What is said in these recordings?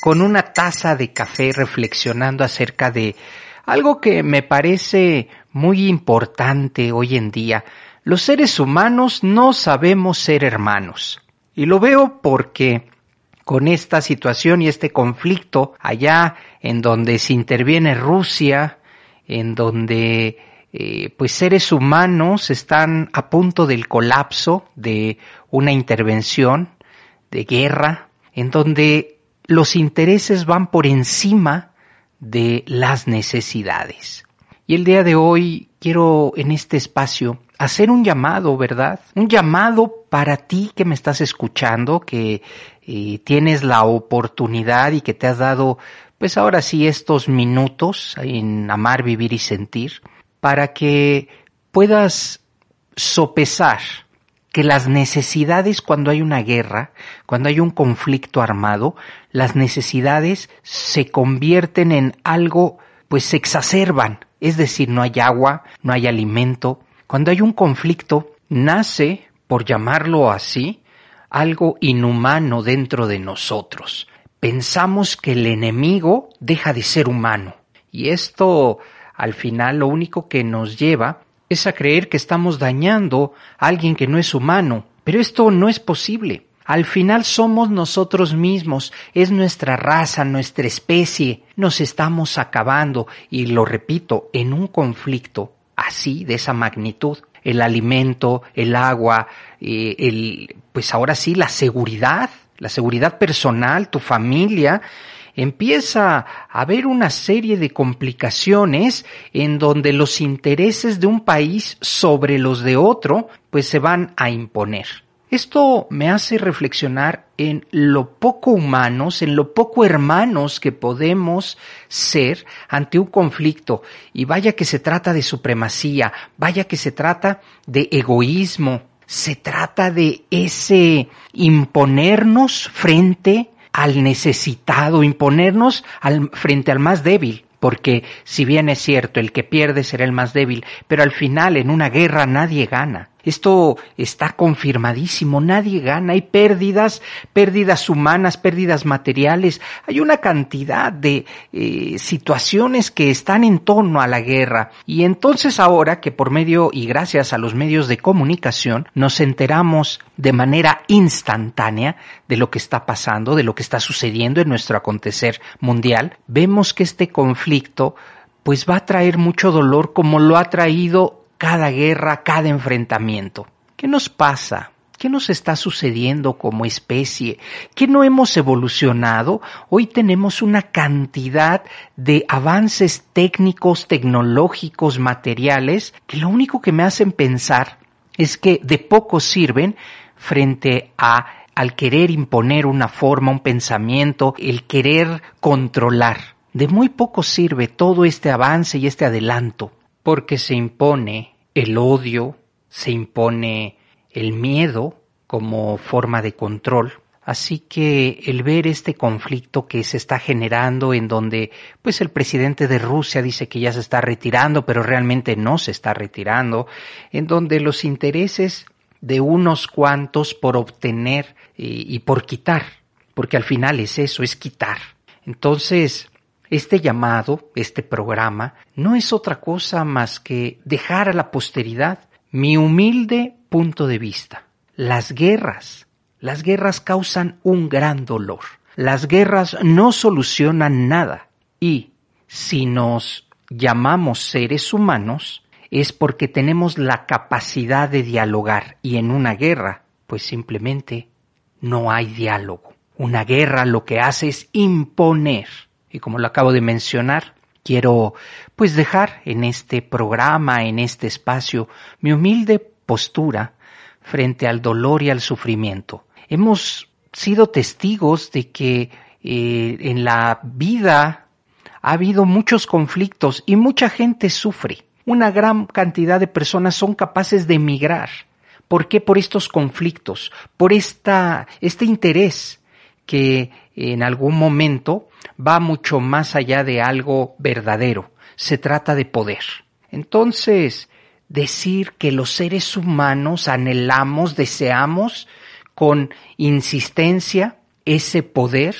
con una taza de café reflexionando acerca de algo que me parece muy importante hoy en día. Los seres humanos no sabemos ser hermanos. Y lo veo porque con esta situación y este conflicto allá en donde se interviene Rusia, en donde eh, pues seres humanos están a punto del colapso de una intervención de guerra, en donde los intereses van por encima de las necesidades. Y el día de hoy quiero en este espacio hacer un llamado, ¿verdad? Un llamado para ti que me estás escuchando, que eh, tienes la oportunidad y que te has dado, pues ahora sí, estos minutos en amar, vivir y sentir, para que puedas sopesar que las necesidades cuando hay una guerra, cuando hay un conflicto armado, las necesidades se convierten en algo, pues se exacerban. Es decir, no hay agua, no hay alimento. Cuando hay un conflicto, nace, por llamarlo así, algo inhumano dentro de nosotros. Pensamos que el enemigo deja de ser humano. Y esto, al final, lo único que nos lleva es a creer que estamos dañando a alguien que no es humano, pero esto no es posible. Al final somos nosotros mismos, es nuestra raza, nuestra especie, nos estamos acabando. Y lo repito, en un conflicto así, de esa magnitud, el alimento, el agua, eh, el, pues ahora sí, la seguridad, la seguridad personal, tu familia, empieza a haber una serie de complicaciones en donde los intereses de un país sobre los de otro pues se van a imponer. Esto me hace reflexionar en lo poco humanos, en lo poco hermanos que podemos ser ante un conflicto. Y vaya que se trata de supremacía, vaya que se trata de egoísmo, se trata de ese imponernos frente al necesitado, imponernos al, frente al más débil. Porque si bien es cierto, el que pierde será el más débil, pero al final en una guerra nadie gana. Esto está confirmadísimo, nadie gana, hay pérdidas, pérdidas humanas, pérdidas materiales, hay una cantidad de eh, situaciones que están en torno a la guerra. Y entonces ahora que por medio y gracias a los medios de comunicación nos enteramos de manera instantánea de lo que está pasando, de lo que está sucediendo en nuestro acontecer mundial, vemos que este conflicto pues va a traer mucho dolor como lo ha traído cada guerra, cada enfrentamiento. ¿Qué nos pasa? ¿Qué nos está sucediendo como especie? ¿Qué no hemos evolucionado? Hoy tenemos una cantidad de avances técnicos, tecnológicos, materiales, que lo único que me hacen pensar es que de poco sirven frente a al querer imponer una forma, un pensamiento, el querer controlar. De muy poco sirve todo este avance y este adelanto porque se impone el odio, se impone el miedo como forma de control. Así que el ver este conflicto que se está generando en donde pues el presidente de Rusia dice que ya se está retirando, pero realmente no se está retirando, en donde los intereses de unos cuantos por obtener y, y por quitar, porque al final es eso, es quitar. Entonces, este llamado, este programa, no es otra cosa más que dejar a la posteridad mi humilde punto de vista. Las guerras, las guerras causan un gran dolor. Las guerras no solucionan nada. Y si nos llamamos seres humanos, es porque tenemos la capacidad de dialogar. Y en una guerra, pues simplemente no hay diálogo. Una guerra lo que hace es imponer y como lo acabo de mencionar, quiero pues dejar en este programa, en este espacio, mi humilde postura frente al dolor y al sufrimiento. Hemos sido testigos de que eh, en la vida ha habido muchos conflictos y mucha gente sufre. Una gran cantidad de personas son capaces de emigrar. ¿Por qué? Por estos conflictos, por esta, este interés que en algún momento va mucho más allá de algo verdadero. Se trata de poder. Entonces, decir que los seres humanos anhelamos, deseamos con insistencia ese poder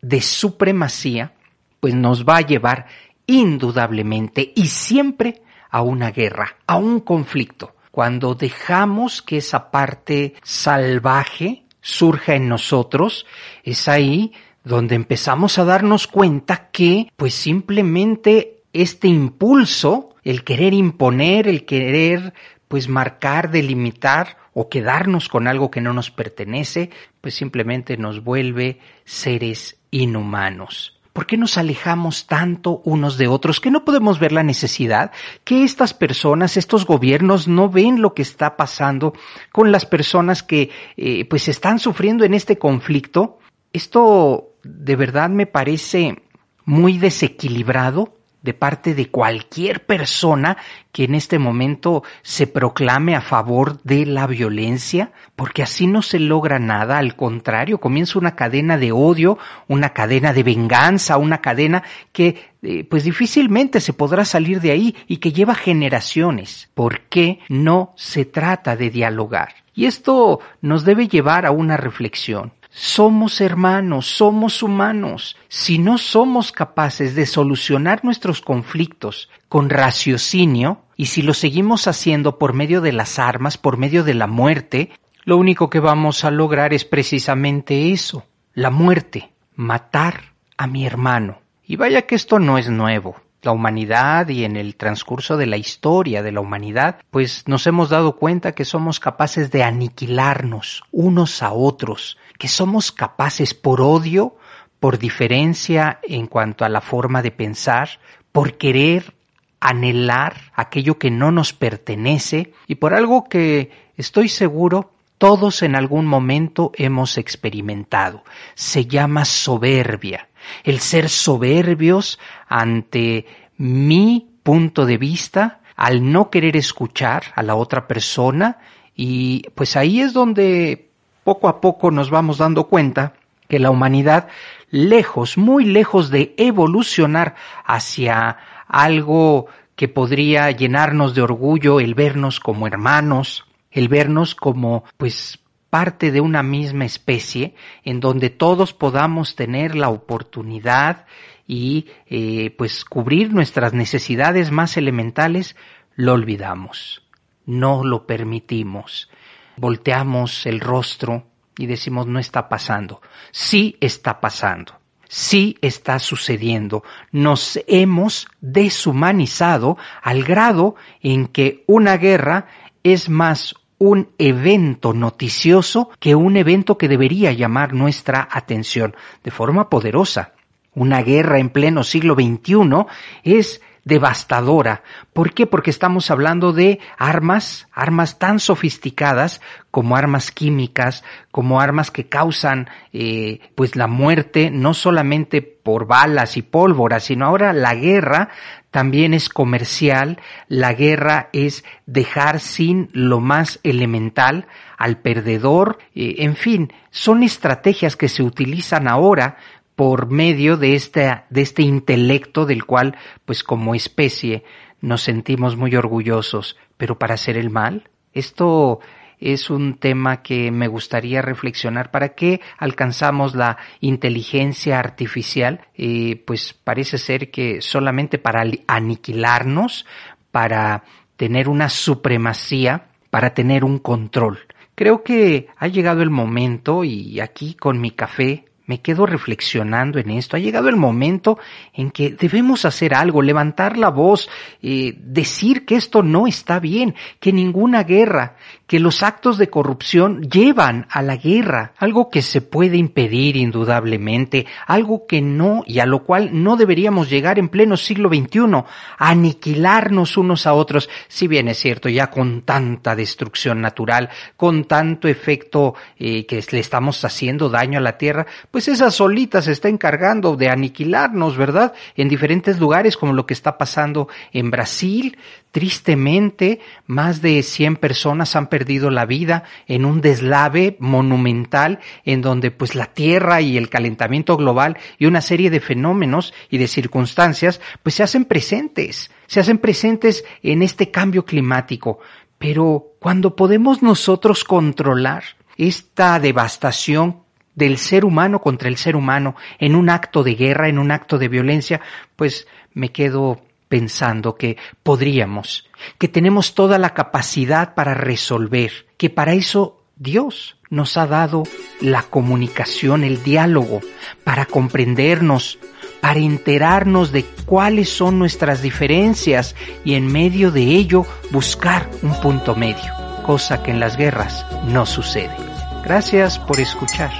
de supremacía, pues nos va a llevar indudablemente y siempre a una guerra, a un conflicto. Cuando dejamos que esa parte salvaje surja en nosotros, es ahí donde empezamos a darnos cuenta que pues simplemente este impulso, el querer imponer, el querer pues marcar, delimitar o quedarnos con algo que no nos pertenece, pues simplemente nos vuelve seres inhumanos. ¿Por qué nos alejamos tanto unos de otros que no podemos ver la necesidad? Que estas personas, estos gobiernos no ven lo que está pasando con las personas que eh, pues están sufriendo en este conflicto. Esto de verdad me parece muy desequilibrado de parte de cualquier persona que en este momento se proclame a favor de la violencia, porque así no se logra nada, al contrario, comienza una cadena de odio, una cadena de venganza, una cadena que eh, pues difícilmente se podrá salir de ahí y que lleva generaciones. ¿Por qué no se trata de dialogar? Y esto nos debe llevar a una reflexión. Somos hermanos, somos humanos. Si no somos capaces de solucionar nuestros conflictos con raciocinio, y si lo seguimos haciendo por medio de las armas, por medio de la muerte, lo único que vamos a lograr es precisamente eso, la muerte, matar a mi hermano. Y vaya que esto no es nuevo la humanidad y en el transcurso de la historia de la humanidad, pues nos hemos dado cuenta que somos capaces de aniquilarnos unos a otros, que somos capaces por odio, por diferencia en cuanto a la forma de pensar, por querer anhelar aquello que no nos pertenece. Y por algo que estoy seguro todos en algún momento hemos experimentado. Se llama soberbia el ser soberbios ante mi punto de vista, al no querer escuchar a la otra persona y pues ahí es donde poco a poco nos vamos dando cuenta que la humanidad, lejos, muy lejos de evolucionar hacia algo que podría llenarnos de orgullo, el vernos como hermanos, el vernos como pues parte de una misma especie en donde todos podamos tener la oportunidad y eh, pues cubrir nuestras necesidades más elementales, lo olvidamos, no lo permitimos, volteamos el rostro y decimos no está pasando, sí está pasando. Sí está sucediendo. Nos hemos deshumanizado al grado en que una guerra es más un evento noticioso que un evento que debería llamar nuestra atención de forma poderosa. Una guerra en pleno siglo XXI es devastadora. ¿Por qué? Porque estamos hablando de armas, armas tan sofisticadas como armas químicas, como armas que causan eh, pues la muerte no solamente por balas y pólvora, sino ahora la guerra también es comercial, la guerra es dejar sin lo más elemental al perdedor, eh, en fin, son estrategias que se utilizan ahora por medio de este, de este intelecto del cual, pues como especie, nos sentimos muy orgullosos, pero para hacer el mal, esto es un tema que me gustaría reflexionar. ¿Para qué alcanzamos la inteligencia artificial? Eh, pues parece ser que solamente para aniquilarnos, para tener una supremacía, para tener un control. Creo que ha llegado el momento y aquí con mi café me quedo reflexionando en esto. Ha llegado el momento en que debemos hacer algo, levantar la voz, eh, decir que esto no está bien, que ninguna guerra, que los actos de corrupción llevan a la guerra, algo que se puede impedir indudablemente, algo que no y a lo cual no deberíamos llegar en pleno siglo XXI, aniquilarnos unos a otros, si bien es cierto, ya con tanta destrucción natural, con tanto efecto eh, que le estamos haciendo daño a la tierra, pues esa solita se está encargando de aniquilarnos, ¿verdad? En diferentes lugares, como lo que está pasando en Brasil. Tristemente, más de 100 personas han perdido la vida en un deslave monumental en donde pues la tierra y el calentamiento global y una serie de fenómenos y de circunstancias pues se hacen presentes, se hacen presentes en este cambio climático. Pero cuando podemos nosotros controlar esta devastación del ser humano contra el ser humano en un acto de guerra, en un acto de violencia, pues me quedo pensando que podríamos, que tenemos toda la capacidad para resolver, que para eso Dios nos ha dado la comunicación, el diálogo, para comprendernos, para enterarnos de cuáles son nuestras diferencias y en medio de ello buscar un punto medio, cosa que en las guerras no sucede. Gracias por escuchar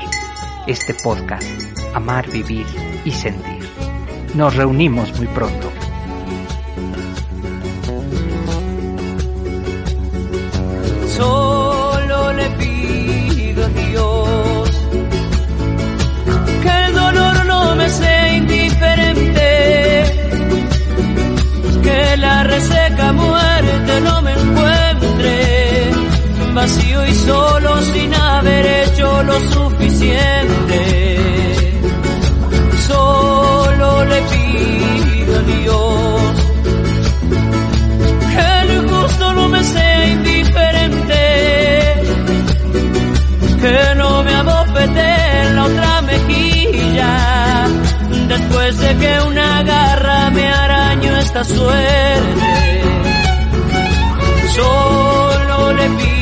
este podcast, Amar, Vivir y Sentir. Nos reunimos muy pronto. Solo le pido a Dios que el dolor no me sea que la reseca muerte no me encuentre vacío y solo sin haber hecho lo suficiente. Solo le pido a Dios que el justo no me sea indiferente, que no me abofete en la otra mejilla después de que una garra me arañó esta suerte. Solo le pido